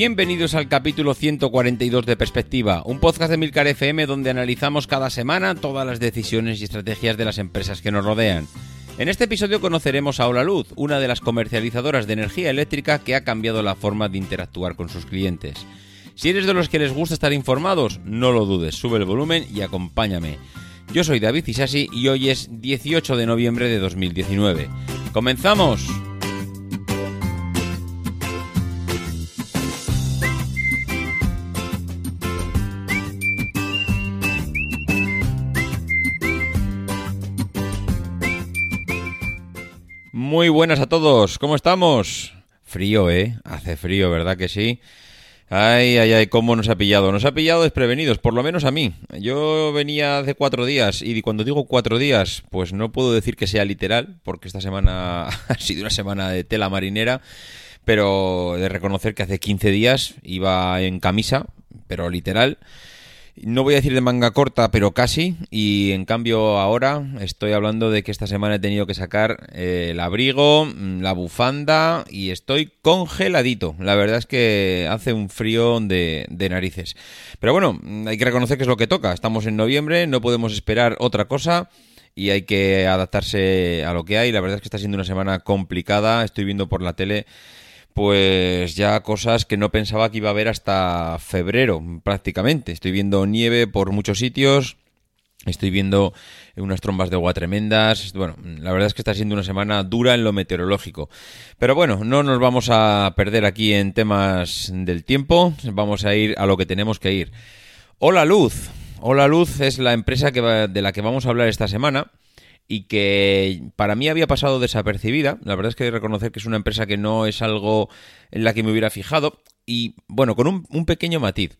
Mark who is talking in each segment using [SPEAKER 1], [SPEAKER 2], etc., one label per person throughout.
[SPEAKER 1] Bienvenidos al capítulo 142 de Perspectiva, un podcast de Milcar FM donde analizamos cada semana todas las decisiones y estrategias de las empresas que nos rodean. En este episodio conoceremos a Hola Luz, una de las comercializadoras de energía eléctrica que ha cambiado la forma de interactuar con sus clientes. Si eres de los que les gusta estar informados, no lo dudes, sube el volumen y acompáñame. Yo soy David Isasi y hoy es 18 de noviembre de 2019. ¡Comenzamos! Muy buenas a todos, ¿cómo estamos? Frío, ¿eh? Hace frío, ¿verdad que sí? Ay, ay, ay, cómo nos ha pillado. Nos ha pillado desprevenidos, por lo menos a mí. Yo venía hace cuatro días y cuando digo cuatro días, pues no puedo decir que sea literal, porque esta semana ha sido una semana de tela marinera, pero de reconocer que hace 15 días iba en camisa, pero literal. No voy a decir de manga corta, pero casi. Y en cambio ahora estoy hablando de que esta semana he tenido que sacar eh, el abrigo, mm, la bufanda y estoy congeladito. La verdad es que hace un frío de, de narices. Pero bueno, mm, hay que reconocer que es lo que toca. Estamos en noviembre, no podemos esperar otra cosa y hay que adaptarse a lo que hay. La verdad es que está siendo una semana complicada. Estoy viendo por la tele pues ya cosas que no pensaba que iba a haber hasta febrero prácticamente. Estoy viendo nieve por muchos sitios, estoy viendo unas trombas de agua tremendas. Bueno, la verdad es que está siendo una semana dura en lo meteorológico. Pero bueno, no nos vamos a perder aquí en temas del tiempo, vamos a ir a lo que tenemos que ir. Hola Luz. Hola Luz es la empresa que de la que vamos a hablar esta semana y que para mí había pasado desapercibida. La verdad es que hay que reconocer que es una empresa que no es algo en la que me hubiera fijado y bueno, con un, pequeño matiz.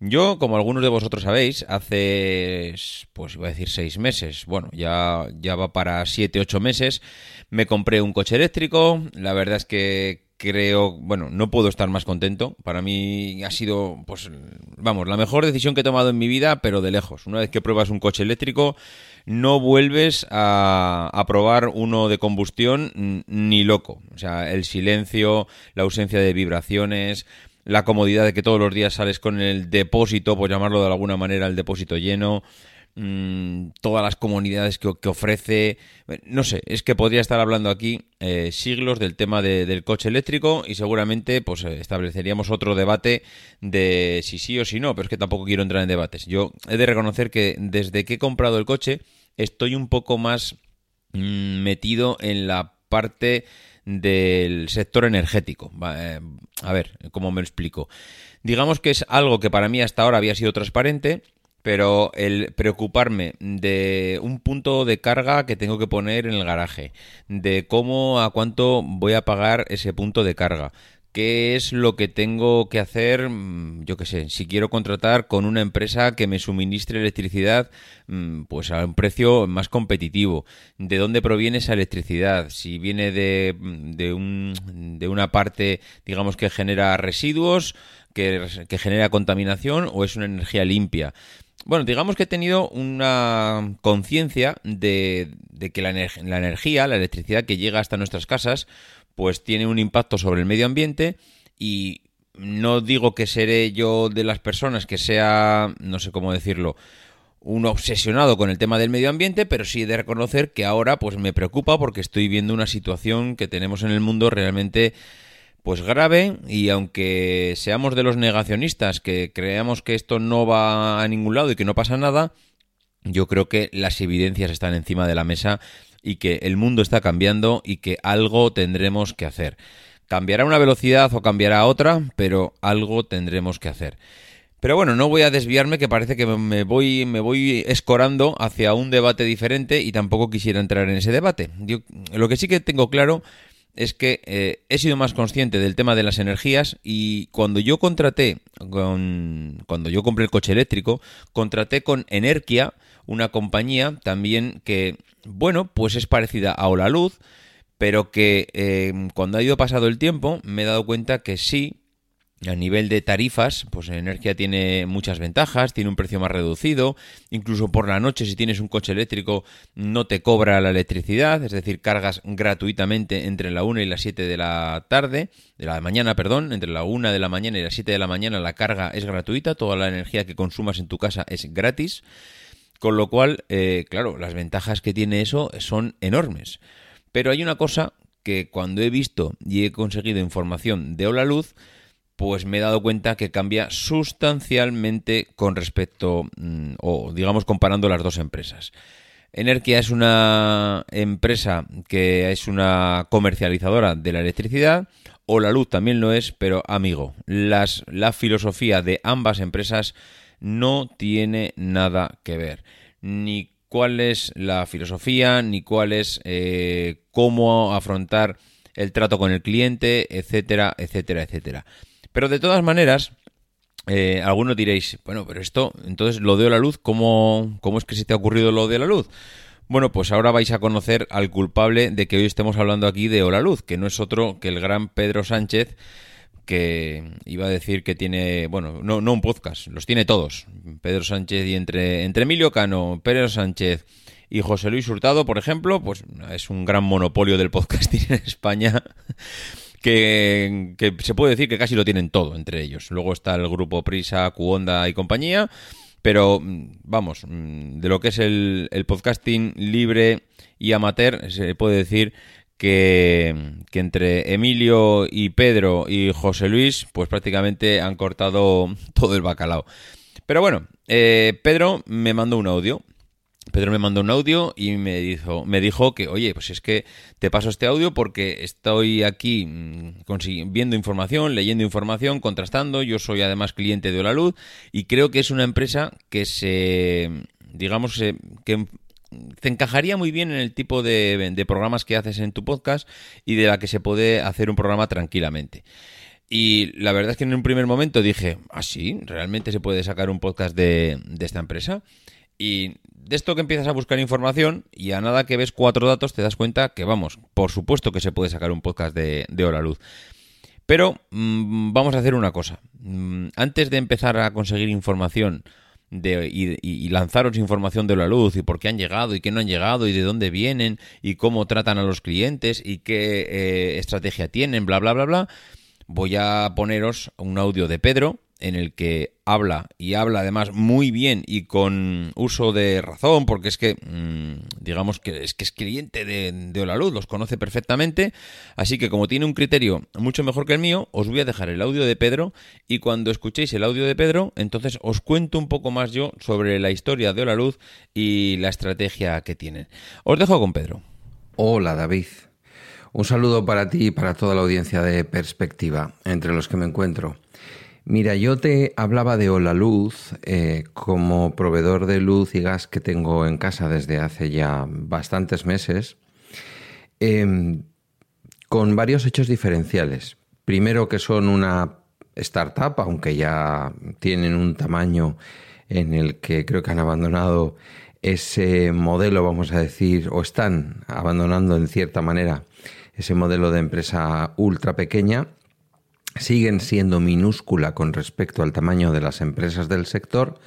[SPEAKER 1] Yo, como algunos de vosotros sabéis, hace, pues iba a decir seis meses, bueno, ya, ya va para siete, ocho meses, me compré un coche eléctrico. La verdad es que creo, bueno, no puedo estar más contento. Para mí ha sido, pues, vamos, la mejor decisión que he tomado en mi vida, pero de lejos. Una vez que pruebas un coche eléctrico, no vuelves a, probar uno de combustión ni loco. O sea, el silencio, la ausencia de vibraciones, la comodidad de que todos los días sales con el depósito, por llamarlo de alguna manera, el depósito lleno. Mm, todas las comunidades que, ofrece. No sé, es que podría estar hablando aquí eh, siglos del tema del coche eléctrico y seguramente pues eh, estableceríamos otro debate de si sí o si no, pero es que tampoco quiero entrar en debates. Yo he de reconocer que desde que he comprado el coche estoy un poco más mm, metido en la parte del sector energético. Eh, a ver, ¿cómo me lo explico? Digamos que es algo que para mí hasta ahora había sido transparente pero el preocuparme de un punto de carga que tengo que poner en el garaje, de cómo a cuánto voy a pagar ese punto de carga, qué es lo que tengo que hacer, mm, yo qué sé, si quiero contratar con una empresa que me suministre electricidad mm, pues a un precio más competitivo, de dónde proviene esa electricidad, si viene de, mm, de, un, de una parte, digamos, que genera residuos, que, que genera contaminación o es una energía limpia. Bueno, digamos que he tenido una conciencia de, que la, la, energía, la electricidad que llega hasta nuestras casas, pues tiene un impacto sobre el medio ambiente y no digo que seré yo de las personas que sea, no sé cómo decirlo, un obsesionado con el tema del medio ambiente, pero sí he de reconocer que ahora pues me preocupa porque estoy viendo una situación que tenemos en el mundo realmente pues grave y aunque seamos de los negacionistas que creamos que esto no va a ningún lado y que no pasa nada, yo creo que las evidencias están encima de la mesa y que el mundo está cambiando y que algo tendremos que hacer. Cambiará una velocidad o cambiará otra, pero algo tendremos que hacer. Pero bueno, no voy a desviarme, que parece que me voy, me voy escorando hacia un debate diferente y tampoco quisiera entrar en ese debate. lo que sí que tengo claro es que eh, he sido más consciente del tema de las energías y cuando yo contraté, con, cuando yo compré el coche eléctrico, contraté con Energia, una compañía también que, bueno, pues es parecida a Ola Luz, pero que eh, cuando ha ido pasado el tiempo me he dado cuenta que sí, a nivel de tarifas, pues Energía tiene muchas ventajas, tiene un precio más reducido, incluso por la noche si tienes un coche eléctrico no te cobra la electricidad, es decir, cargas gratuitamente entre la 1 y las 7 de la tarde, de la mañana, perdón, entre la 1 de la mañana y las 7 de la mañana la carga es gratuita, toda la energía que consumas en tu casa es gratis, con lo cual, eh, claro, las ventajas que tiene eso son enormes. Pero hay una cosa que cuando he visto y he conseguido información de Hola Luz, pues me he dado cuenta que cambia sustancialmente con respecto, mm, o digamos comparando las dos empresas. Energia es una empresa que es una comercializadora de la electricidad, o la luz también lo es, pero amigo, las, la filosofía de ambas empresas no tiene nada que ver. Ni cuál es la filosofía, ni cuál es eh, cómo afrontar el trato con el cliente, etcétera, etcétera, etcétera. Pero de todas maneras, eh, algunos diréis, bueno, pero esto, entonces lo de la luz, ¿cómo, ¿cómo es que se te ha ocurrido lo de la luz? Bueno, pues ahora vais a conocer al culpable de que hoy estemos hablando aquí de Hola Luz, que no es otro que el gran Pedro Sánchez, que iba a decir que tiene, bueno, no, no un podcast, los tiene todos. Pedro Sánchez y entre, entre Emilio Cano, Pedro Sánchez y José Luis Hurtado, por ejemplo, pues es un gran monopolio del podcasting en España que, se puede decir que casi lo tienen todo entre ellos. Luego está el grupo Prisa, Cuonda y compañía, pero mm, vamos, mm, de lo que es el, podcasting libre y amateur, se puede decir que, entre Emilio y Pedro y José Luis, pues prácticamente han cortado todo el bacalao. Pero bueno, eh, Pedro me mandó un audio Pedro me mandó un audio y me dijo, me dijo que, oye, pues es que te paso este audio porque estoy aquí mm, viendo información, leyendo información, contrastando. Yo soy además cliente de Hola Luz y creo que es una empresa que se, digamos, que te encajaría muy bien en el tipo de, programas que haces en tu podcast y de la que se puede hacer un programa tranquilamente. Y la verdad es que en un primer momento dije, ¿ah? ¿Realmente se puede sacar un podcast de, de esta empresa? Y de esto que empiezas a buscar información y a nada que ves cuatro datos te das cuenta que, vamos, por supuesto que se puede sacar un podcast de, de Hora Luz. Pero mm, vamos a hacer una cosa. Mm, antes de empezar a conseguir información de, y, lanzaros información de la luz y por qué han llegado y qué no han llegado y de dónde vienen y cómo tratan a los clientes y qué eh, estrategia tienen, bla, bla, bla, bla, voy a poneros un audio de Pedro en el que habla y habla además muy bien y con uso de razón, porque es que mm, digamos que es que es cliente de, de Luz, los conoce perfectamente, así que como tiene un criterio mucho mejor que el mío, os voy a dejar el audio de Pedro y cuando escuchéis el audio de Pedro, entonces os cuento un poco más yo sobre la historia de Luz y la estrategia que tienen. Os dejo con Pedro.
[SPEAKER 2] Hola David. Un saludo para ti y para toda la audiencia de Perspectiva, entre los que me encuentro. Mira, yo te hablaba de Hola Luz eh, como proveedor de luz y gas que tengo en casa desde hace ya bastantes meses, em, con varios hechos diferenciales. Primero que son una startup, aunque ya tienen un tamaño en el que creo que han abandonado ese modelo, vamos a decir, o están abandonando en cierta manera ese modelo de empresa ultra pequeña siguen siendo minúscula con respecto al tamaño de las empresas del sector,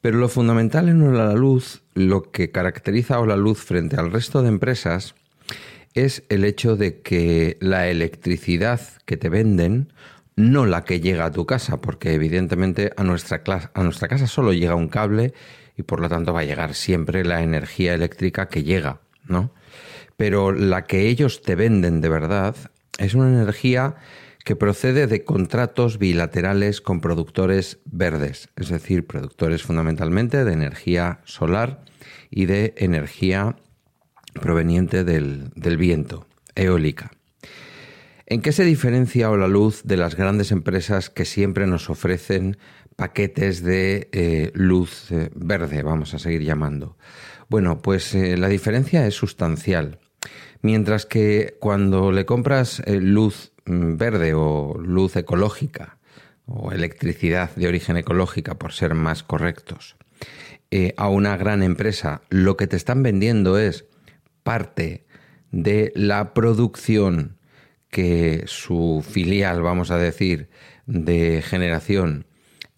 [SPEAKER 2] pero lo fundamental en la Luz, lo que caracteriza a la Luz frente al resto de empresas, es el hecho de que la electricidad que te venden, no la que llega a tu casa, porque evidentemente a nuestra, a nuestra casa solo llega un cable y por lo tanto va a llegar siempre la energía eléctrica que llega, ¿no? Pero la que ellos te venden de verdad es una energía que procede de contratos bilaterales con productores verdes, es decir, productores fundamentalmente de energía solar y de energía proveniente del, viento, eólica. ¿En qué se diferencia la luz de las grandes empresas que siempre nos ofrecen paquetes de eh, luz eh, verde, vamos a seguir llamando. Bueno, pues la diferencia es sustancial. Mientras que cuando le compras luz verde o luz ecológica o electricidad de origen ecológica, por ser más correctos, a una gran empresa, lo que te están vendiendo es parte de la producción que su filial, vamos a decir, de generación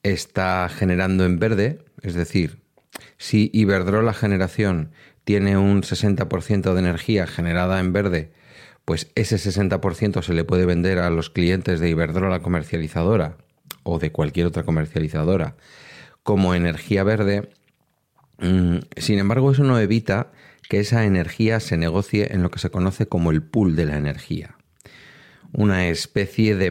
[SPEAKER 2] está generando en verde, es decir, si Iberdrola Generación tiene un 60% de energía generada en verde, pues ese 60% se le puede vender a los clientes de Iberdrola comercializadora o de cualquier otra comercializadora como energía verde. Mm, sin embargo, eso no evita que esa energía se negocie en lo que se conoce como el pool de la energía. una especie de...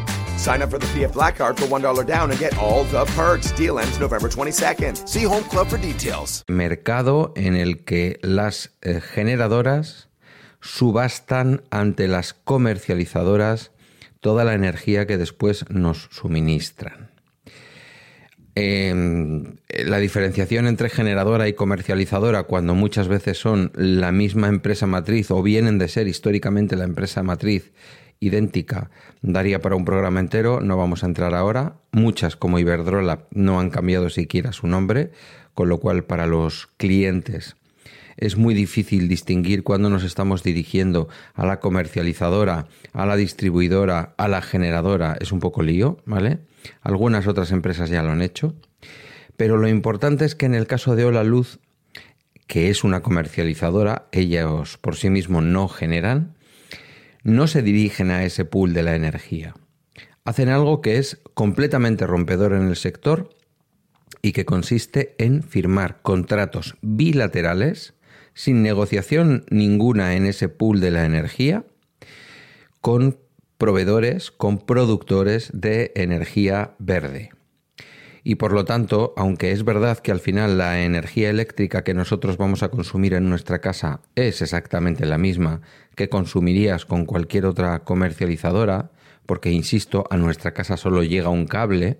[SPEAKER 3] Sign up for the PF Black Card for $1 down and get all the perks. Deal ends November 22nd. See Home Club for details.
[SPEAKER 2] Mercado en el que las eh, generadoras subastan ante las comercializadoras toda la energía que después nos suministran. Eh, la diferenciación entre generadora y comercializadora, cuando muchas veces son la misma empresa matriz o vienen de ser históricamente la empresa matriz idéntica daría para un programa entero, no vamos a entrar ahora. Muchas, como Iberdrola, no han cambiado siquiera su nombre, con lo cual para los clientes es muy difícil distinguir cuando nos estamos dirigiendo a la comercializadora, a la distribuidora, a la generadora. Es un poco lío, ¿vale? Algunas otras empresas ya lo han hecho. Pero lo importante es que en el caso de Ola Luz, que es una comercializadora, ellos por sí mismos no generan, no se dirigen a ese pool de la energía. Hacen algo que es completamente rompedor en el sector y que consiste en firmar contratos bilaterales sin negociación ninguna en ese pool de la energía con proveedores, con productores de energía verde. Y por lo tanto, aunque es verdad que al final la energía eléctrica que nosotros vamos a consumir en nuestra casa es exactamente la misma que consumirías con cualquier otra comercializadora, porque insisto, a nuestra casa solo llega un cable,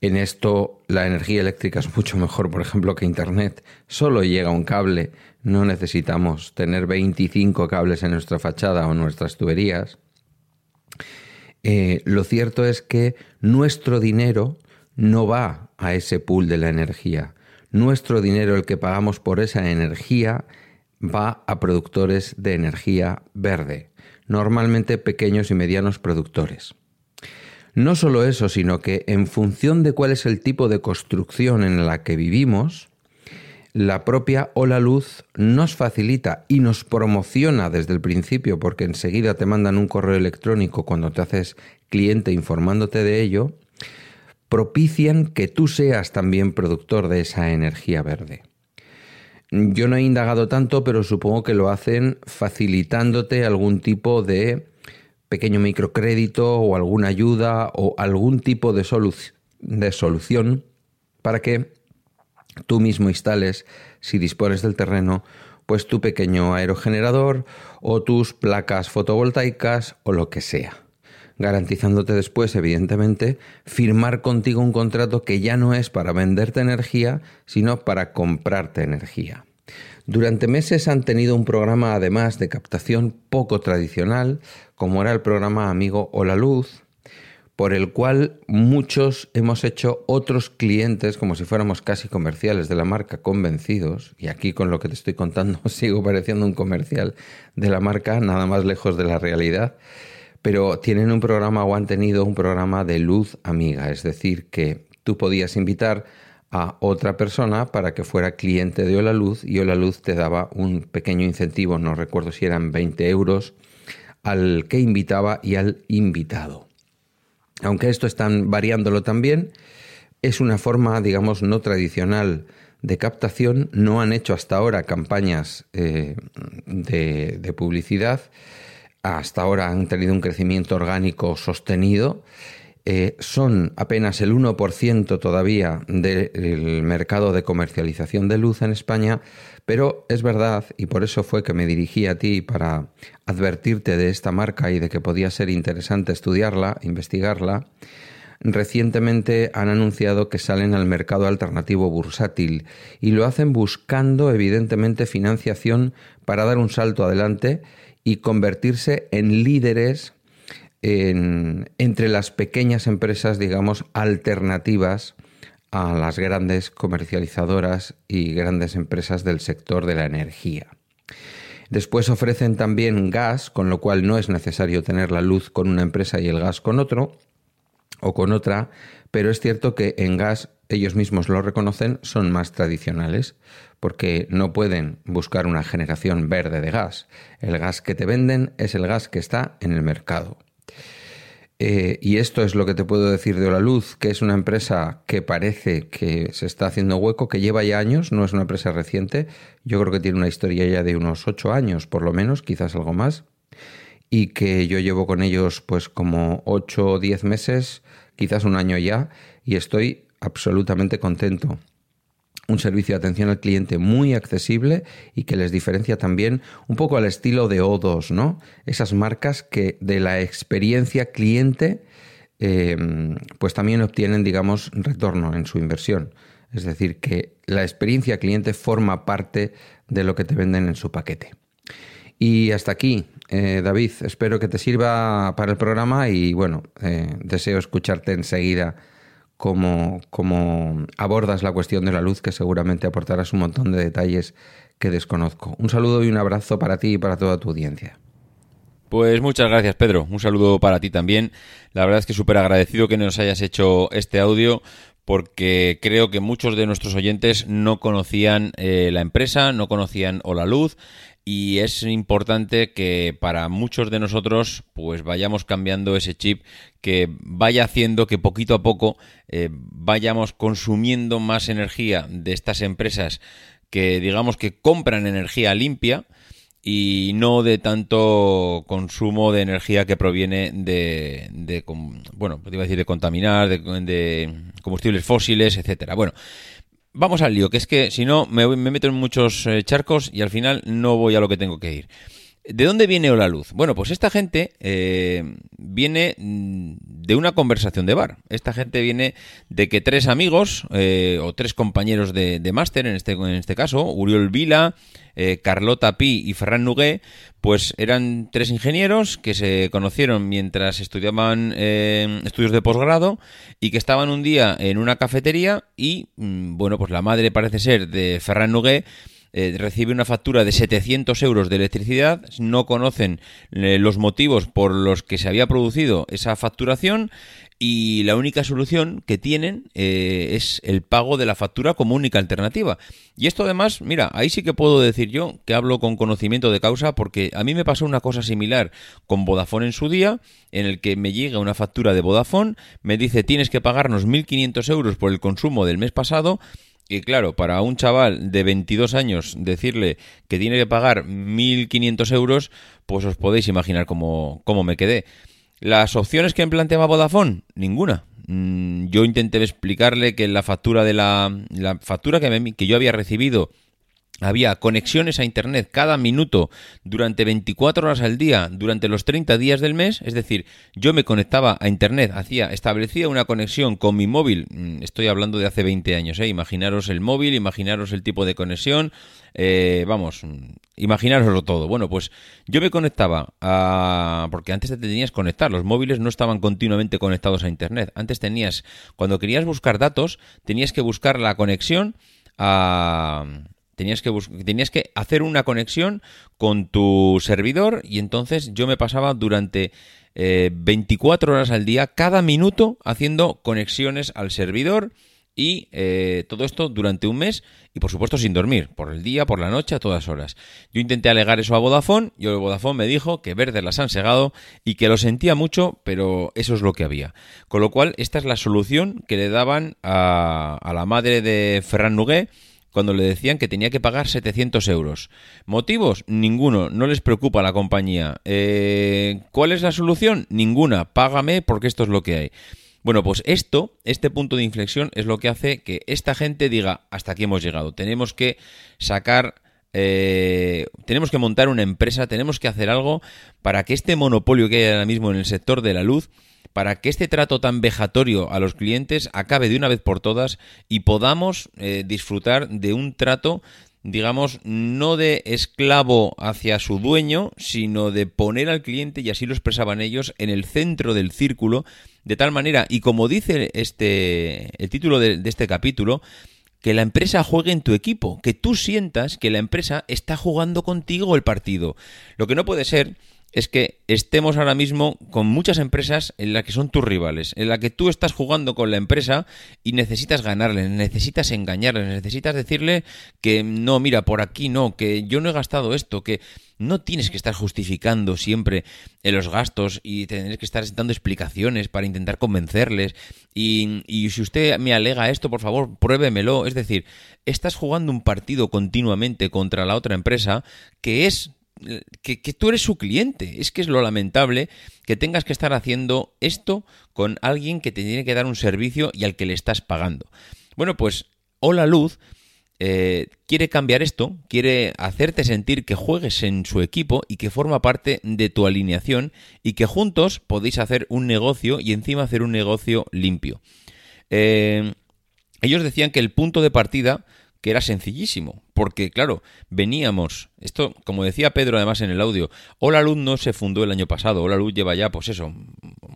[SPEAKER 2] en esto la energía eléctrica es mucho mejor, por ejemplo, que Internet. Solo llega un cable, no necesitamos tener 25 cables en nuestra fachada o nuestras tuberías. Eh, lo cierto es que nuestro dinero no va a ese pool de la energía. Nuestro dinero, el que pagamos por esa energía, va a productores de energía verde, normalmente pequeños y medianos productores. No solo eso, sino que en función de cuál es el tipo de construcción en la que vivimos, la propia Ola Luz nos facilita y nos promociona desde el principio, porque enseguida te mandan un correo electrónico cuando te haces cliente informándote de ello, propician que tú seas también productor de esa energía verde. Yo no he indagado tanto, pero supongo que lo hacen facilitándote algún tipo de pequeño microcrédito o alguna ayuda o algún tipo de, de solución para que tú mismo instales, si dispones del terreno, pues tu pequeño aerogenerador o tus placas fotovoltaicas o lo que sea garantizándote después, evidentemente, firmar contigo un contrato que ya no es para venderte energía, sino para comprarte energía. Durante meses han tenido un programa además de captación poco tradicional, como era el programa amigo Hola Luz, por el cual muchos hemos hecho otros clientes, como si fuéramos casi comerciales de la marca, convencidos, y aquí con lo que te estoy contando sigo pareciendo un comercial de la marca, nada más lejos de la realidad, pero tienen un programa o han tenido un programa de luz amiga, es decir, que tú podías invitar a otra persona para que fuera cliente de Hola Luz y Hola Luz te daba un pequeño incentivo, no recuerdo si eran 20 euros, al que invitaba y al invitado. Aunque esto están variándolo también, es una forma, digamos, no tradicional de captación, no han hecho hasta ahora campañas eh, de, publicidad, hasta ahora han tenido un crecimiento orgánico sostenido, eh, son apenas el 1% todavía del mercado de comercialización de luz en España, pero es verdad, y por eso fue que me dirigí a ti para advertirte de esta marca y de que podía ser interesante estudiarla, investigarla, recientemente han anunciado que salen al mercado alternativo bursátil y lo hacen buscando evidentemente financiación para dar un salto adelante y convertirse en líderes entre las pequeñas empresas, digamos, alternativas a las grandes comercializadoras y grandes empresas del sector de la energía. Después ofrecen también gas, con lo cual no es necesario tener la luz con una empresa y el gas con otro o con otra, pero es cierto que en gas ellos mismos lo reconocen, son más tradicionales, porque no pueden buscar una generación verde de gas. El gas que te venden es el gas que está en el mercado. Eh, y esto es lo que te puedo decir de la Luz, que es una empresa que parece que se está haciendo hueco, que lleva ya años, no es una empresa reciente. Yo creo que tiene una historia ya de unos ocho años, por lo menos, quizás algo más. Y que yo llevo con ellos pues como ocho o diez meses quizás un año ya, y estoy absolutamente contento. Un servicio de atención al cliente muy accesible y que les diferencia también un poco al estilo de O2, ¿no? Esas marcas que de la experiencia cliente, em, pues también obtienen, digamos, retorno en su inversión. Es decir, que la experiencia cliente forma parte de lo que te venden en su paquete. Y hasta aquí, eh, David, espero que te sirva para el programa y bueno, eh, deseo escucharte enseguida cómo, cómo abordas la cuestión de la luz, que seguramente aportarás un montón de detalles que desconozco. Un saludo y un abrazo para ti y para toda tu audiencia.
[SPEAKER 1] Pues muchas gracias, Pedro. Un saludo para ti también. La verdad es que súper agradecido que nos hayas hecho este audio porque creo que muchos de nuestros oyentes no conocían eh, la empresa, no conocían Hola Luz y es importante que para muchos de nosotros pues vayamos cambiando ese chip que vaya haciendo que poquito a poco eh, vayamos consumiendo más energía de estas empresas que digamos que compran energía limpia y no de tanto consumo de energía que proviene de, de bueno, pues iba a decir de contaminar, de, de combustibles fósiles, etcétera. Bueno, vamos al lío, que es que si no me, meto en muchos eh, charcos y al final no voy a lo que tengo que ir. ¿De dónde viene la luz? Bueno, pues esta gente eh, viene mm, de una conversación de bar. Esta gente viene de que tres amigos eh, o tres compañeros de, máster, en este, en este caso, Uriol Vila, eh, Carlota Pi y Ferran Nugué, pues eran tres ingenieros que se conocieron mientras estudiaban estudios de posgrado y que estaban un día en una cafetería y, mm, bueno, pues la madre parece ser de Ferran Nugué eh, recibe una factura de 700 euros de electricidad, no conocen eh, los motivos por los que se había producido esa facturación y la única solución que tienen eh, es el pago de la factura como única alternativa. Y esto además, mira, ahí sí que puedo decir yo que hablo con conocimiento de causa porque a mí me pasó una cosa similar con Vodafone en su día, en el que me llega una factura de Vodafone, me dice tienes que pagarnos 1.500 euros por el consumo del mes pasado y claro, para un chaval de 22 años decirle que tiene que pagar 1.500 euros, pues os podéis imaginar cómo, cómo me quedé. ¿Las opciones que me planteaba Vodafone? Ninguna. Mm, yo intenté explicarle que la factura de la, la factura que, que yo había recibido había conexiones a Internet cada minuto durante 24 horas al día durante los 30 días del mes, es decir, yo me conectaba a Internet, hacía, establecía una conexión con mi móvil, mm, estoy hablando de hace 20 años, ¿eh? imaginaros el móvil, imaginaros el tipo de conexión, eh, vamos, mm, imaginaroslo todo. Bueno, pues yo me conectaba a... porque antes te tenías que conectar, los móviles no estaban continuamente conectados a Internet, antes tenías, cuando querías buscar datos, tenías que buscar la conexión a Tenías que, tenías que hacer una conexión con tu servidor y entonces yo me pasaba durante 24 eh, horas al día, cada minuto, haciendo conexiones al servidor y eh, todo esto durante un mes y por supuesto sin dormir, por el día, por la noche, a todas horas. Yo intenté alegar eso a Vodafone y Vodafone me dijo que verdes las han segado y que lo sentía mucho, pero eso es lo que había. Con lo cual, esta es la solución que le daban a, a la madre de Ferran Nugué cuando le decían que tenía que pagar 700 euros. ¿Motivos? Ninguno, no les preocupa la compañía. Eh, ¿Cuál es la solución? Ninguna, págame porque esto es lo que hay. Bueno, pues esto, este punto de inflexión es lo que hace que esta gente diga, hasta aquí hemos llegado, tenemos que sacar eh, tenemos que montar una empresa, tenemos que hacer algo para que este monopolio que hay ahora mismo en el sector de la luz, para que este trato tan vejatorio a los clientes acabe de una vez por todas y podamos eh, disfrutar de un trato digamos, no de esclavo hacia su dueño, sino de poner al cliente, y así lo expresaban ellos, en el centro del círculo, de tal manera, y como dice este, el título de este capítulo, que la empresa juegue en tu equipo, que tú sientas que la empresa está jugando contigo el partido. Lo que no puede ser es que estemos ahora mismo con muchas empresas en las que son tus rivales, en la que tú estás jugando con la empresa y necesitas ganarle, necesitas engañarle, necesitas decirle que no, mira, por aquí no, que yo no he gastado esto, que no tienes que estar justificando siempre los gastos y tener que estar dando explicaciones para intentar convencerles. Y, y si usted me alega esto, por favor, pruébemelo. Es decir, estás jugando un partido continuamente contra la otra empresa que es que, tú eres su cliente. Es que es lo lamentable que tengas que estar haciendo esto con alguien que te tiene que dar un servicio y al que le estás pagando. Bueno, pues Hola Luz eh, quiere cambiar esto, quiere hacerte sentir que juegues en su equipo y que forma parte de tu alineación y que juntos podéis hacer un negocio y encima hacer un negocio limpio. Eh, ellos decían que el punto de partida que era sencillísimo, porque claro, veníamos, esto como decía Pedro además en el audio, Hola Luz no se fundó el año pasado, Hola Luz lleva ya pues eso,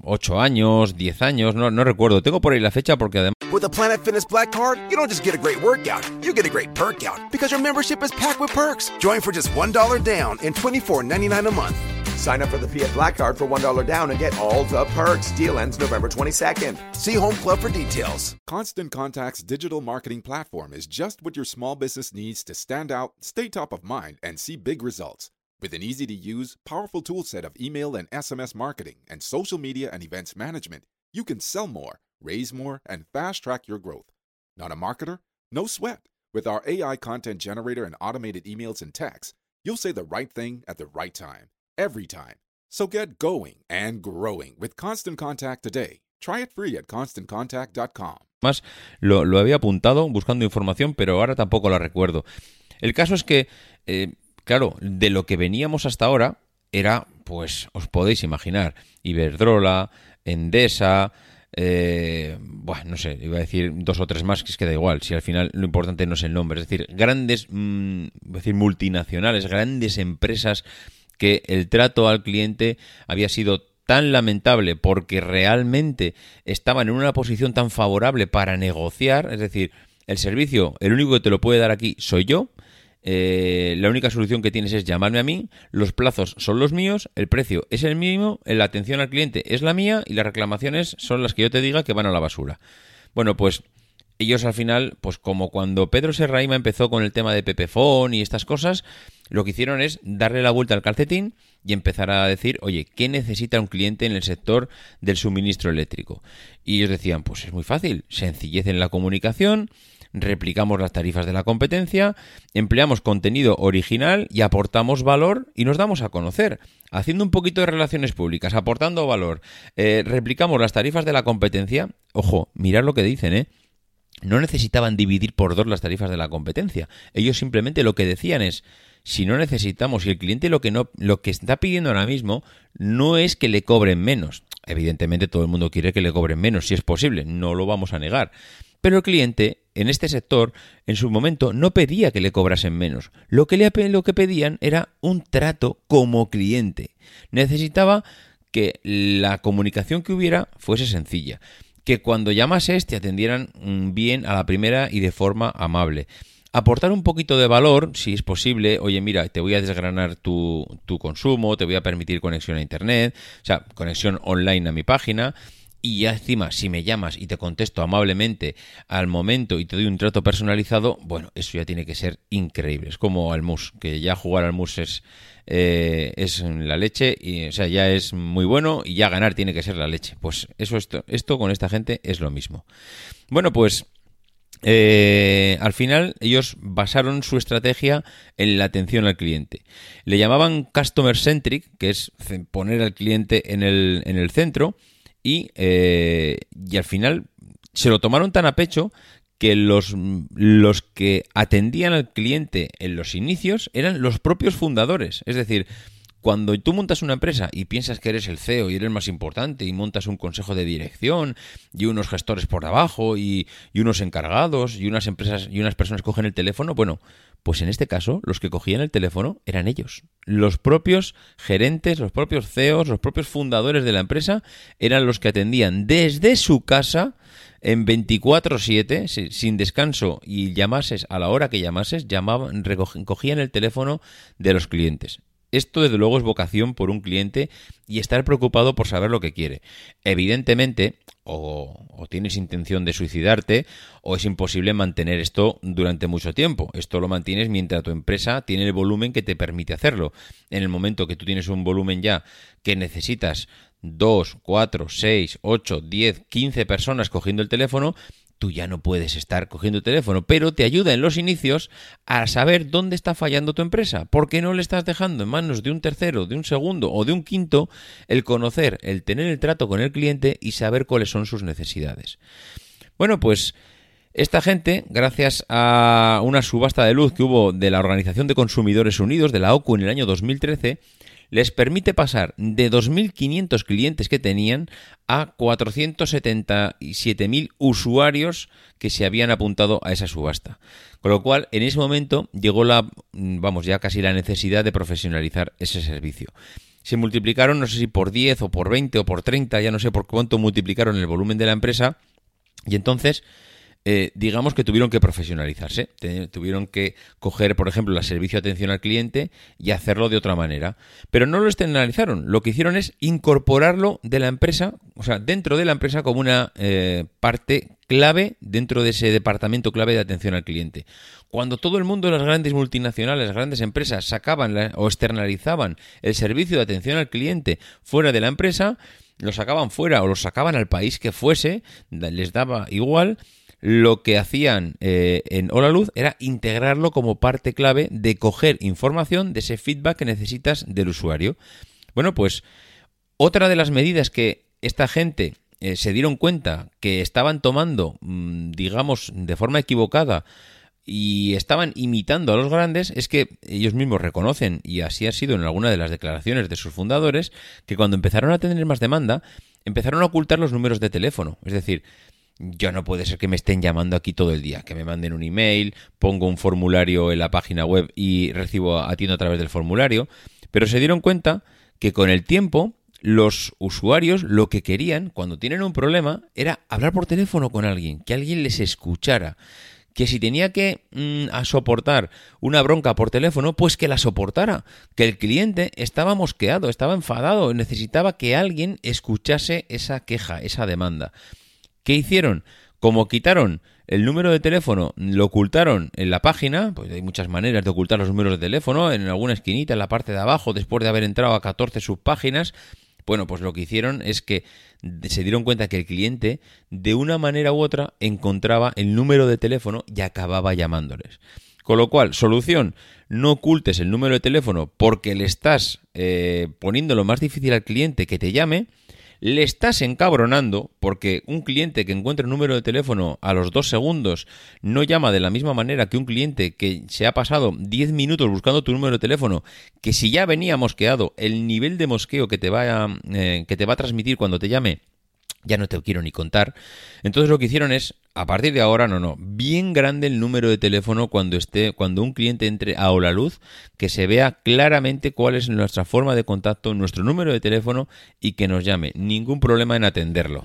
[SPEAKER 1] 8 años, 10 años, no, no recuerdo, tengo por ahí la fecha porque además...
[SPEAKER 3] With a Planet Fitness Black Card, you don't just get a great workout, you get a great perk out, because your membership is packed with perks. Join for just $1 down and $24.99 a month. Sign up for the Fiat Black Card for $1 down and get all the perks. Deal ends November 22nd. See Home Club for details.
[SPEAKER 4] Constant Contact's digital marketing platform is just what your small business needs to stand out, stay top of mind, and see big results. With an easy to use, powerful toolset of email and SMS marketing and social media and events management, you can sell more, raise more, and fast track your growth. Not a marketer? No sweat. With our AI content generator and automated emails and texts, you'll say the right thing at the right time every time. So get going and growing with Constant Contact today. Try it free at constantcontact.com.
[SPEAKER 1] Más lo, lo, había apuntado buscando información, pero ahora tampoco la recuerdo. El caso es que, eh, claro, de lo que veníamos hasta ahora era, pues, os podéis imaginar, Iberdrola, Endesa, eh, bueno, no sé, iba a decir dos o tres más, que es que da igual, si al final lo importante no es el nombre, es decir, grandes, mmm, decir, multinacionales, grandes empresas que el trato al cliente había sido tan lamentable porque realmente estaban en una posición tan favorable para negociar, es decir, el servicio, el único que te lo puede dar aquí soy yo, eh, la única solución que tienes es llamarme a mí, los plazos son los míos, el precio es el mínimo, la atención al cliente es la mía y las reclamaciones son las que yo te diga que van a la basura. Bueno, pues ellos al final, pues como cuando Pedro Serraima empezó con el tema de Pepefon y estas cosas, lo que hicieron es darle la vuelta al calcetín y empezar a decir, oye, ¿qué necesita un cliente en el sector del suministro eléctrico? Y ellos decían, pues es muy fácil, sencillez en la comunicación, replicamos las tarifas de la competencia, empleamos contenido original y aportamos valor y nos damos a conocer. Haciendo un poquito de relaciones públicas, aportando valor, eh, replicamos las tarifas de la competencia. Ojo, mirad lo que dicen, ¿eh? No necesitaban dividir por dos las tarifas de la competencia. Ellos simplemente lo que decían es, si no necesitamos y el cliente lo que no lo que está pidiendo ahora mismo no es que le cobren menos. Evidentemente todo el mundo quiere que le cobren menos si es posible, no lo vamos a negar. Pero el cliente en este sector en su momento no pedía que le cobrasen menos. Lo que le lo que pedían era un trato como cliente. Necesitaba que la comunicación que hubiera fuese sencilla, que cuando llamases te atendieran mm, bien a la primera y de forma amable aportar un poquito de valor, si es posible, oye, mira, te voy a desgranar tu, tu, consumo, te voy a permitir conexión a Internet, o sea, conexión online a mi página. Y ya encima, si me llamas y te contesto amablemente al momento y te doy un trato personalizado, bueno, eso ya tiene que ser increíble. Es como al mus, que ya jugar al mus es, eh, es la leche, y, o sea, ya es muy bueno y ya ganar tiene que ser la leche. Pues eso, esto, esto con esta gente es lo mismo. Bueno, pues eh, al final ellos basaron su estrategia en la atención al cliente. Le llamaban customer centric, que es poner al cliente en el, en el centro, y, eh, y al final se lo tomaron tan a pecho que los, los que atendían al cliente en los inicios eran los propios fundadores. Es decir, cuando tú montas una empresa y piensas que eres el CEO y eres más importante y montas un consejo de dirección y unos gestores por abajo y, unos encargados y unas empresas y unas personas cogen el teléfono, bueno, pues en este caso los que cogían el teléfono eran ellos. Los propios gerentes, los propios CEOs, los propios fundadores de la empresa eran los que atendían desde su casa en 24/7, sin descanso y llamases a la hora que llamases, llamaban, cogían el teléfono de los clientes. Esto, desde luego, es vocación por un cliente y estar preocupado por saber lo que quiere. Evidentemente, o, tienes intención de suicidarte, o es imposible mantener esto durante mucho tiempo. Esto lo mantienes mientras tu empresa tiene el volumen que te permite hacerlo. En el momento que tú tienes un volumen ya que necesitas 2, 4, 6, 8, 10, 15 personas cogiendo el teléfono, tú ya no puedes estar cogiendo el teléfono, pero te ayuda en los inicios a saber dónde está fallando tu empresa, porque no le estás dejando en manos de un tercero, de un segundo o de un quinto el conocer, el tener el trato con el cliente y saber cuáles son sus necesidades. Bueno, pues esta gente, gracias a una subasta de luz que hubo de la Organización de Consumidores Unidos, de la OCU, en el año 2013, les permite pasar de 2.500 clientes que tenían a 477.000 usuarios que se habían apuntado a esa subasta. Con lo cual, en ese momento llegó la, vamos, ya casi la necesidad de profesionalizar ese servicio. Se multiplicaron, no sé si por 10 o por 20 o por 30, ya no sé por cuánto multiplicaron el volumen de la empresa. Y entonces eh, digamos que tuvieron que profesionalizarse, tuvieron que coger, por ejemplo, el servicio de atención al cliente y hacerlo de otra manera. Pero no lo externalizaron, lo que hicieron es incorporarlo de la empresa, o sea, dentro de la empresa como una eh, parte clave dentro de ese departamento clave de atención al cliente. Cuando todo el mundo, las grandes multinacionales, las grandes empresas, sacaban o externalizaban el servicio de atención al cliente fuera de la empresa, lo sacaban fuera o lo sacaban al país que fuese, les daba igual, lo que hacían eh, en Hola Luz era integrarlo como parte clave de coger información de ese feedback que necesitas del usuario. Bueno, pues otra de las medidas que esta gente eh, se dieron cuenta que estaban tomando, mm, digamos, de forma equivocada, y estaban imitando a los grandes, es que ellos mismos reconocen, y así ha sido en alguna de las declaraciones de sus fundadores, que cuando empezaron a tener más demanda, empezaron a ocultar los números de teléfono. Es decir, yo no puede ser que me estén llamando aquí todo el día, que me manden un email, pongo un formulario en la página web y recibo atiendo a través del formulario, pero se dieron cuenta que con el tiempo los usuarios lo que querían cuando tienen un problema era hablar por teléfono con alguien, que alguien les escuchara, que si tenía que mm, soportar una bronca por teléfono, pues que la soportara, que el cliente estaba mosqueado, estaba enfadado, necesitaba que alguien escuchase esa queja, esa demanda. ¿Qué hicieron? Como quitaron el número de teléfono, lo ocultaron en la página, pues hay muchas maneras de ocultar los números de teléfono, en alguna esquinita, en la parte de abajo, después de haber entrado a 14 subpáginas, bueno, pues lo que hicieron es que se dieron cuenta que el cliente, de una manera u otra, encontraba el número de teléfono y acababa llamándoles. Con lo cual, solución, no ocultes el número de teléfono porque le estás eh, poniendo lo más difícil al cliente que te llame le estás encabronando porque un cliente que encuentra un número de teléfono a los dos segundos no llama de la misma manera que un cliente que se ha pasado 10 minutos buscando tu número de teléfono, que si ya venía mosqueado, el nivel de mosqueo que te va a, eh, que te va a transmitir cuando te llame ya no te quiero ni contar. Entonces lo que hicieron es, a partir de ahora, no, no, bien grande el número de teléfono cuando esté, cuando un cliente entre a Hola Luz, que se vea claramente cuál es nuestra forma de contacto, nuestro número de teléfono y que nos llame. Ningún problema en atenderlo.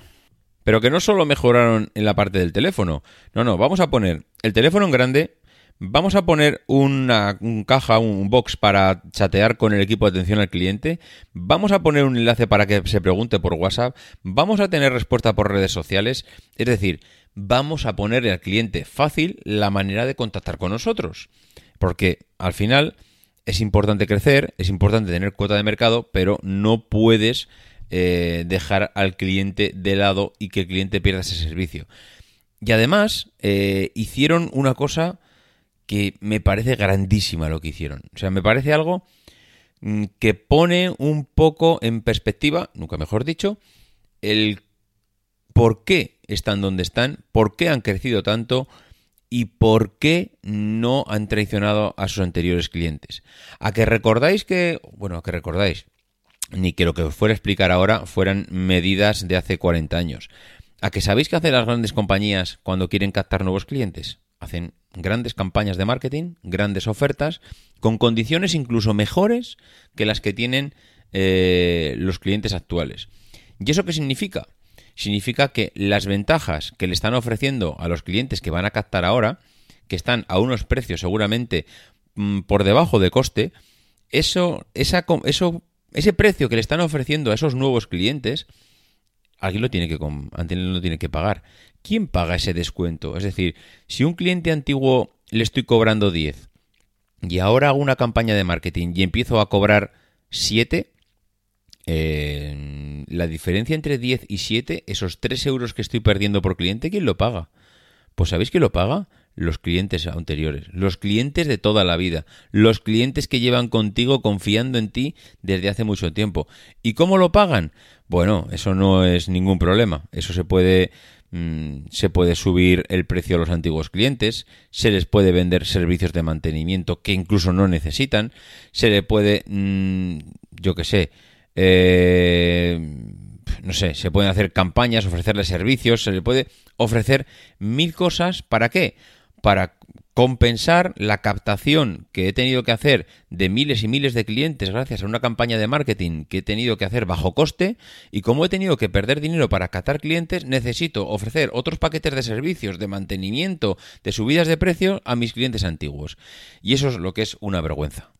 [SPEAKER 1] Pero que no solo mejoraron en la parte del teléfono, no, no, vamos a poner el teléfono en grande Vamos a poner una caja, un box para chatear con el equipo de atención al cliente. Vamos a poner un enlace para que se pregunte por WhatsApp. Vamos a tener respuesta por redes sociales. Es decir, vamos a ponerle al cliente fácil la manera de contactar con nosotros. Porque al final es importante crecer, es importante tener cuota de mercado, pero no puedes eh, dejar al cliente de lado y que el cliente pierda ese servicio. Y además eh, hicieron una cosa que me parece grandísima lo que hicieron. O sea, me parece algo mm, que pone un poco en perspectiva, nunca mejor dicho, el por qué están donde están, por qué han crecido tanto y por qué no han traicionado a sus anteriores clientes. A que recordáis que, bueno, a que recordáis, ni que lo que os fuera a explicar ahora fueran medidas de hace 40 años. ¿A que sabéis qué hacen las grandes compañías cuando quieren captar nuevos clientes? Hacen grandes campañas de marketing, grandes ofertas, con condiciones incluso mejores que las que tienen eh, los clientes actuales. ¿Y eso qué significa? Significa que las ventajas que le están ofreciendo a los clientes que van a captar ahora, que están a unos precios seguramente mm, por debajo de coste, eso, esa, eso, ese precio que le están ofreciendo a esos nuevos clientes, alguien lo tiene que, alguien lo tiene que pagar. ¿Quién paga ese descuento? Es decir, si un cliente antiguo le estoy cobrando 10 y ahora hago una campaña de marketing y empiezo a cobrar 7, eh, la diferencia entre 10 y 7, esos 3 euros que estoy perdiendo por cliente, ¿quién lo paga? Pues ¿sabéis quién lo paga? Los clientes anteriores, los clientes de toda la vida, los clientes que llevan contigo confiando en ti desde hace mucho tiempo. ¿Y cómo lo pagan? Bueno, eso no es ningún problema. Eso se puede mm, se puede subir el precio a los antiguos clientes, se les puede vender servicios de mantenimiento que incluso no necesitan, se le puede, mm, yo qué sé, eh, no sé, se pueden hacer campañas, ofrecerle servicios, se le puede ofrecer mil cosas. ¿Para qué? Para compensar la captación que he tenido que hacer de miles y miles de clientes gracias a una campaña de marketing que he tenido que hacer bajo coste y como he tenido que perder dinero para captar clientes, necesito ofrecer otros paquetes de servicios, de mantenimiento, de subidas de precio a mis clientes antiguos. Y eso es lo que es una vergüenza.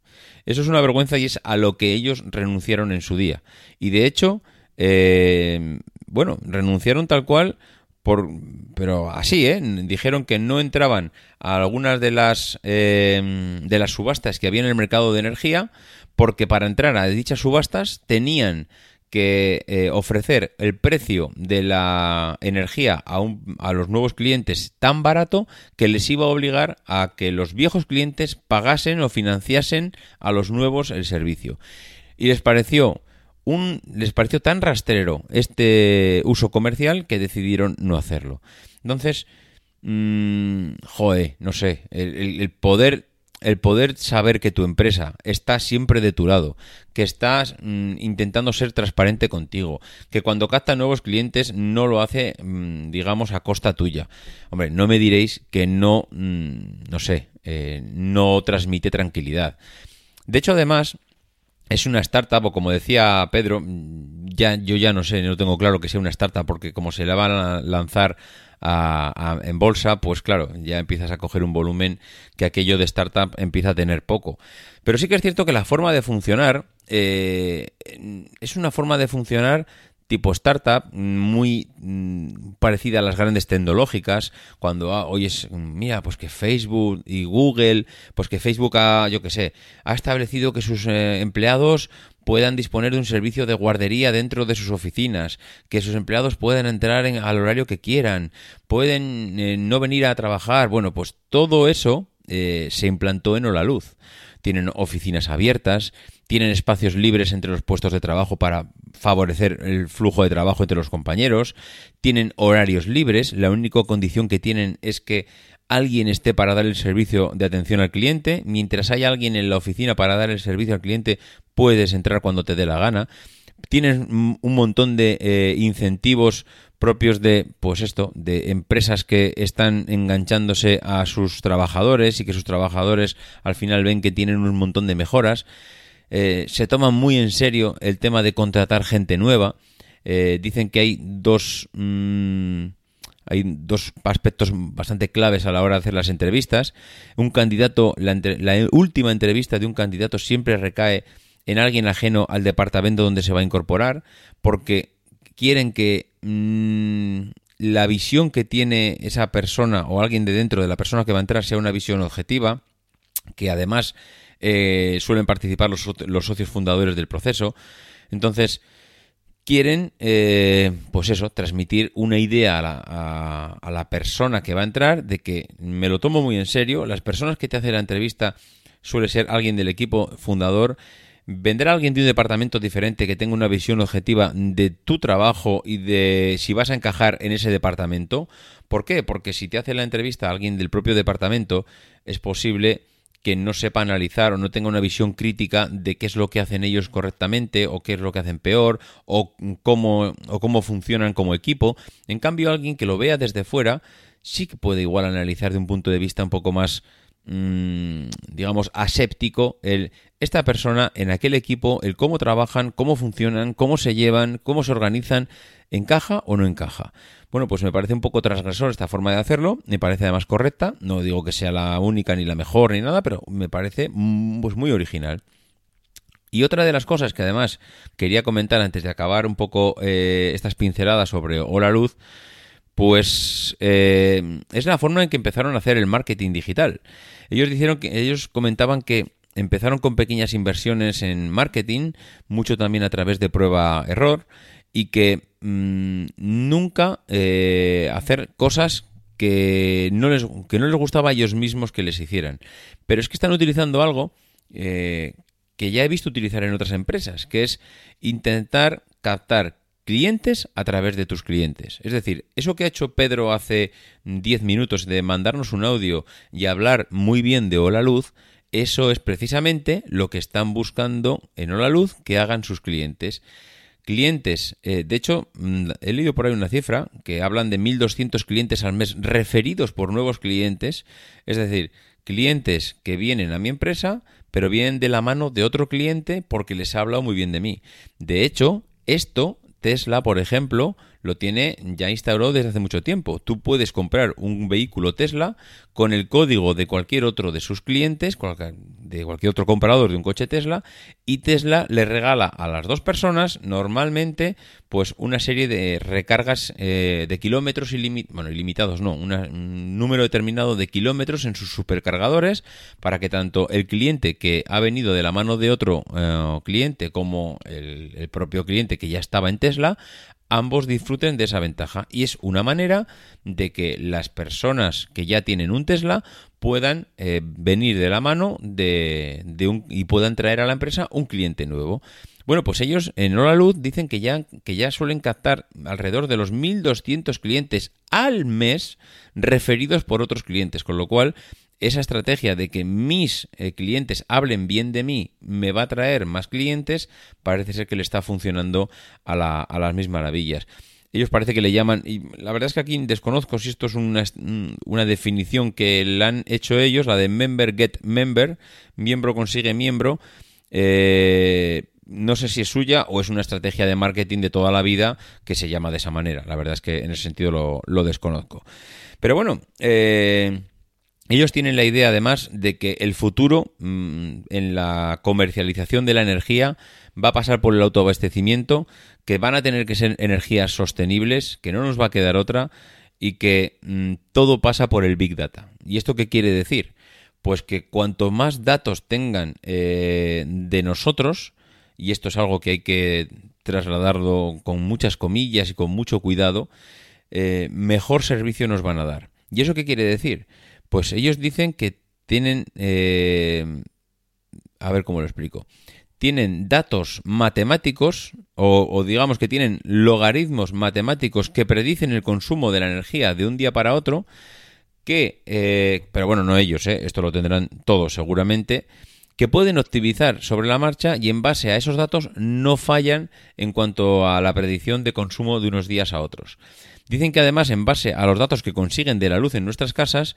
[SPEAKER 1] Eso es una vergüenza y es a lo que ellos renunciaron en su día. Y de hecho, eh, bueno, renunciaron tal cual, por, pero así, ¿eh? Dijeron que no entraban a algunas de las, eh, de las subastas que había en el mercado de energía, porque para entrar a dichas subastas tenían que eh, ofrecer el precio de la energía a, a, los nuevos clientes tan barato que les iba a obligar a que los viejos clientes pagasen o financiasen a los nuevos el servicio. Y les pareció un les pareció tan rastrero este uso comercial que decidieron no hacerlo. Entonces, mmm, joe, no sé, el poder el poder saber que tu empresa está siempre de tu lado, que estás mm, intentando ser transparente contigo, que cuando capta nuevos clientes no lo hace, mm, digamos, a costa tuya. Hombre, no me diréis que no, mm, no sé, eh, no transmite tranquilidad. De hecho, además, es una startup, o como decía Pedro, ya, yo ya no sé, no tengo claro que sea una startup, porque como se la van a lanzar en bolsa, pues claro, ya empiezas a coger un volumen que aquello de startup empieza a tener poco. Pero sí que es cierto que la forma de funcionar eh, es una forma de funcionar tipo startup, muy mm, parecida a las grandes tecnológicas, cuando ah, oyes, mira, pues que Facebook y Google, pues que Facebook ha, yo qué sé, ha establecido que sus eh, empleados puedan disponer de un servicio de guardería dentro de sus oficinas, que sus empleados puedan entrar en, al horario que quieran, pueden eh, no venir a trabajar. Bueno, pues todo eso eh, se implantó en Luz. Tienen oficinas abiertas, tienen espacios libres entre los puestos de trabajo para favorecer el flujo de trabajo entre los compañeros, tienen horarios libres, la única condición que tienen es que alguien esté para dar el servicio de atención al cliente, mientras hay alguien en la oficina para dar el servicio al cliente, puedes entrar cuando te dé la gana. Tienes un montón de eh, incentivos propios de, pues esto, de empresas que están enganchándose a sus trabajadores y que sus trabajadores al final ven que tienen un montón de mejoras. Eh, se toman muy en serio el tema de contratar gente nueva. Eh, dicen que hay dos... Mm, hay dos aspectos bastante claves a la hora de hacer las entrevistas. Un candidato, la, última entrevista de un candidato siempre recae en alguien ajeno al departamento donde se va a incorporar, porque quieren que mm, la visión que tiene esa persona o alguien de dentro de la persona que va a entrar sea una visión objetiva, que además eh, suelen participar los, socios fundadores del proceso. Entonces, quieren, eh, pues eso, transmitir una idea a la, a la persona que va a entrar de que me lo tomo muy en serio. Las personas que te hacen la entrevista suele ser alguien del equipo fundador. Vendrá alguien de un departamento diferente que tenga una visión objetiva de tu trabajo y de si vas a encajar en ese departamento. ¿Por qué? Porque si te hace la entrevista a alguien del propio departamento, es posible que no sepa analizar o no tenga una visión crítica de qué es lo que hacen ellos correctamente o qué es lo que hacen peor o cómo, o cómo funcionan como equipo. En cambio, alguien que lo vea desde fuera sí que puede igual analizar de un punto de vista un poco más, mm, digamos, aséptico el esta persona en aquel equipo, el cómo trabajan, cómo funcionan, cómo se llevan, cómo se organizan, encaja o no encaja. Bueno, pues me parece un poco transgresor esta forma de hacerlo, me parece además correcta, no digo que sea la única ni la mejor ni nada, pero me parece mm, pues muy original. Y otra de las cosas que además quería comentar antes de acabar un poco eh, estas pinceladas sobre Hola Luz, pues eh, es la forma en que empezaron a hacer el marketing digital. Ellos dijeron que ellos comentaban que empezaron con pequeñas inversiones en marketing, mucho también a través de prueba-error, y que mm, nunca eh, hacer cosas que no, les, que no les gustaba a ellos mismos que les hicieran. Pero es que están utilizando algo eh, que ya he visto utilizar en otras empresas, que es intentar captar clientes a través de tus clientes. Es decir, eso que ha hecho Pedro hace 10 minutos de mandarnos un audio y hablar muy bien de Hola Luz, eso es precisamente lo que están buscando en Hola Luz que hagan sus clientes. Clientes, eh, de hecho, mm, he leído por ahí una cifra que hablan de 1.200 clientes al mes referidos por nuevos clientes, es decir, clientes que vienen a mi empresa, pero vienen de la mano de otro cliente porque les ha hablado muy bien de mí. De hecho, esto Tesla, por ejemplo, lo tiene ya instaurado desde hace mucho tiempo. Tú puedes comprar un vehículo Tesla con el código de cualquier otro de sus clientes, de cualquier otro comprador de un coche Tesla, y Tesla le regala a las dos personas normalmente pues una serie de recargas eh, de kilómetros ilimitados, bueno, ilimitados no, un número determinado de kilómetros en sus supercargadores para que tanto el cliente que ha venido de la mano de otro eh, cliente como el propio cliente que ya estaba en Tesla ambos disfruten de esa ventaja. Y es una manera de que las personas que ya tienen un Tesla puedan eh, venir de la mano de, un, y puedan traer a la empresa un cliente nuevo. Bueno, pues ellos en Hora Luz dicen que ya, que ya suelen captar alrededor de los 1.200 clientes al mes referidos por otros clientes, con lo cual esa estrategia de que mis eh, clientes hablen bien de mí me va a traer más clientes, parece ser que le está funcionando a, la, a las mismas maravillas. Ellos parece que le llaman, y la verdad es que aquí desconozco si esto es una, una definición que le han hecho ellos, la de member get member, miembro consigue miembro. Eh, no sé si es suya o es una estrategia de marketing de toda la vida que se llama de esa manera. La verdad es que en ese sentido lo, lo desconozco. Pero bueno, eh, ellos tienen la idea además de que el futuro mm, en la comercialización de la energía va a pasar por el autoabastecimiento, que van a tener que ser energías sostenibles, que no nos va a quedar otra y que mm, todo pasa por el Big Data. ¿Y esto qué quiere decir? Pues que cuanto más datos tengan eh, de nosotros, y esto es algo que hay que trasladarlo con muchas comillas y con mucho cuidado, eh, mejor servicio nos van a dar. ¿Y eso qué quiere decir? Pues ellos dicen que tienen... Eh, a ver cómo lo explico. Tienen datos matemáticos o, digamos que tienen logaritmos matemáticos que predicen el consumo de la energía de un día para otro que, eh, pero bueno, no ellos, eh, esto lo tendrán todos seguramente, que pueden optimizar sobre la marcha y en base a esos datos no fallan en cuanto a la predicción de consumo de unos días a otros. Dicen que además, en base a los datos que consiguen de la luz en nuestras casas,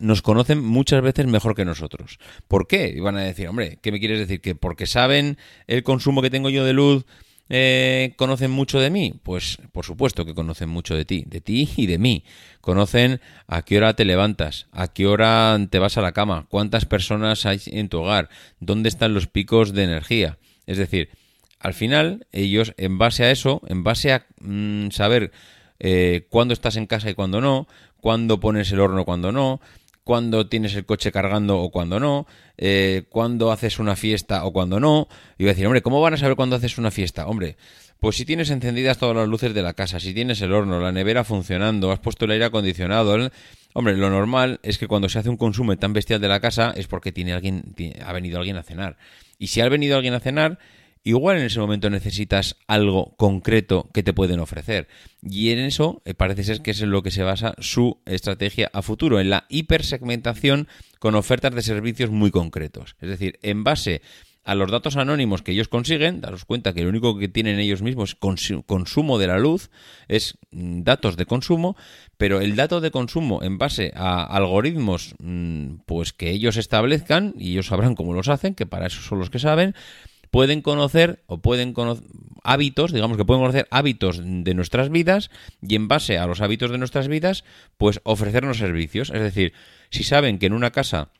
[SPEAKER 1] nos conocen muchas veces mejor que nosotros. ¿Por qué? Y van a decir, hombre, ¿qué me quieres decir? ¿Que porque saben el consumo que tengo yo de luz, eh, conocen mucho de mí? Pues por supuesto que conocen mucho de ti, de ti y de mí. Conocen a qué hora te levantas, a qué hora te vas a la cama, cuántas personas hay en tu hogar, dónde están los picos de energía. Es decir, al final ellos, en base a eso, en base a mm, saber eh, cuándo estás en casa y cuándo no, cuándo pones el horno, cuándo no, cuando tienes el coche cargando o cuando no, eh, cuando haces una fiesta o cuando no. Y voy a decir, hombre, ¿cómo van a saber cuándo haces una fiesta? Hombre, pues si tienes encendidas todas las luces de la casa, si tienes el horno, la nevera funcionando, has puesto el aire acondicionado, hombre, lo normal es que cuando se hace un consumo tan bestial de la casa es porque tiene alguien, ha venido alguien a cenar. Y si ha venido alguien a cenar, igual en ese momento necesitas algo concreto que te pueden ofrecer. Y en eso eh, parece ser que es en lo que se basa su estrategia a futuro, en la hipersegmentación con ofertas de servicios muy concretos. Es decir, en base a los datos anónimos que ellos consiguen, daros cuenta que lo único que tienen ellos mismos es consumo de la luz, es mm, datos de consumo, pero el dato de consumo en base a algoritmos mm, pues que ellos establezcan, y ellos sabrán cómo los hacen, que para eso son los que saben, pueden conocer o pueden conocer hábitos, digamos que pueden conocer hábitos de nuestras vidas y en base a los hábitos de nuestras vidas, pues ofrecernos servicios. Es decir, si saben que en una casa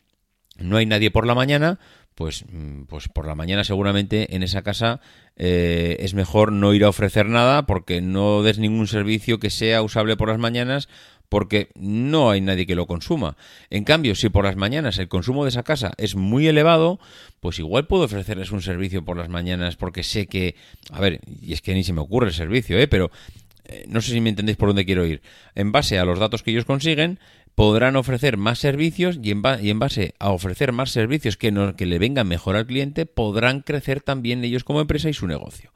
[SPEAKER 1] no hay nadie por la mañana, pues, mm, pues por la mañana seguramente en esa casa eh, es mejor no ir a ofrecer nada porque no des ningún servicio que sea usable por las mañanas porque no hay nadie que lo consuma. En cambio, si por las mañanas el consumo de esa casa es muy elevado, pues igual puedo ofrecerles un servicio por las mañanas porque sé que, a ver, y es que ni se me ocurre el servicio, ¿eh? pero eh, no sé si me entendéis por dónde quiero ir. En base a los datos que ellos consiguen, podrán ofrecer más servicios y en, y en base a ofrecer más servicios que, que le vengan mejor al cliente, podrán crecer también ellos como empresa y su negocio.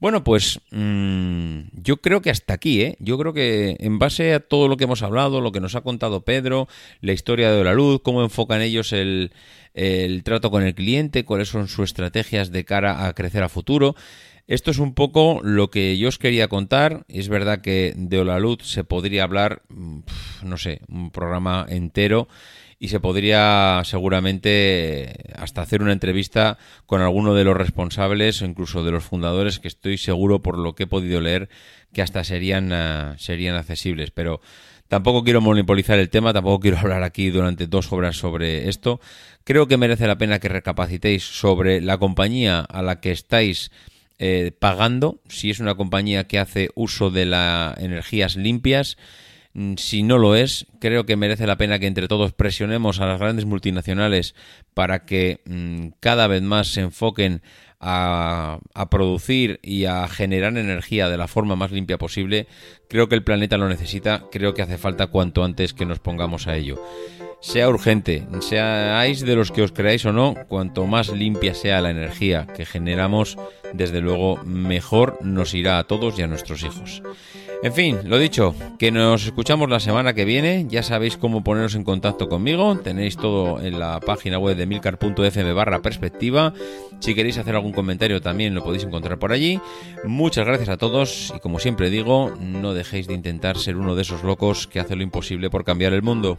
[SPEAKER 1] Bueno, pues mm, yo creo que hasta aquí, ¿eh? Yo creo que en base a todo lo que hemos hablado, lo que nos ha contado Pedro, la historia de la luz, cómo enfocan ellos el, el trato con el cliente, cuáles son sus estrategias de cara a crecer a futuro, esto es un poco lo que yo os quería contar. Es verdad que de Olaluz se podría hablar, mm, no sé, un programa entero y se podría seguramente hasta hacer una entrevista con alguno de los responsables o incluso de los fundadores que estoy seguro por lo que he podido leer que hasta serían, ah, serían accesibles. Pero tampoco quiero monopolizar el tema, tampoco quiero hablar aquí durante dos horas sobre esto. Creo que merece la pena que recapacitéis sobre la compañía a la que estáis eh, pagando, si es una compañía que hace uso de las energías limpias. Mm, si no lo es, creo que merece la pena que entre todos presionemos a las grandes multinacionales para que mm, cada vez más se enfoquen a, a, producir y a generar energía de la forma más limpia posible. Creo que el planeta lo necesita, creo que hace falta cuanto antes que nos pongamos a ello sea urgente, seáis de los que os creáis o no, cuanto más limpia sea la energía que generamos, desde luego mejor nos irá a todos y a nuestros hijos. En fin, lo dicho, que nos escuchamos la semana que viene, ya sabéis cómo poneros en contacto conmigo, tenéis todo en la página web de milcar.fm barra perspectiva, si queréis hacer algún comentario también lo podéis encontrar por allí. Muchas gracias a todos y como siempre digo, no dejéis de intentar ser uno de esos locos que hace lo imposible por cambiar el mundo.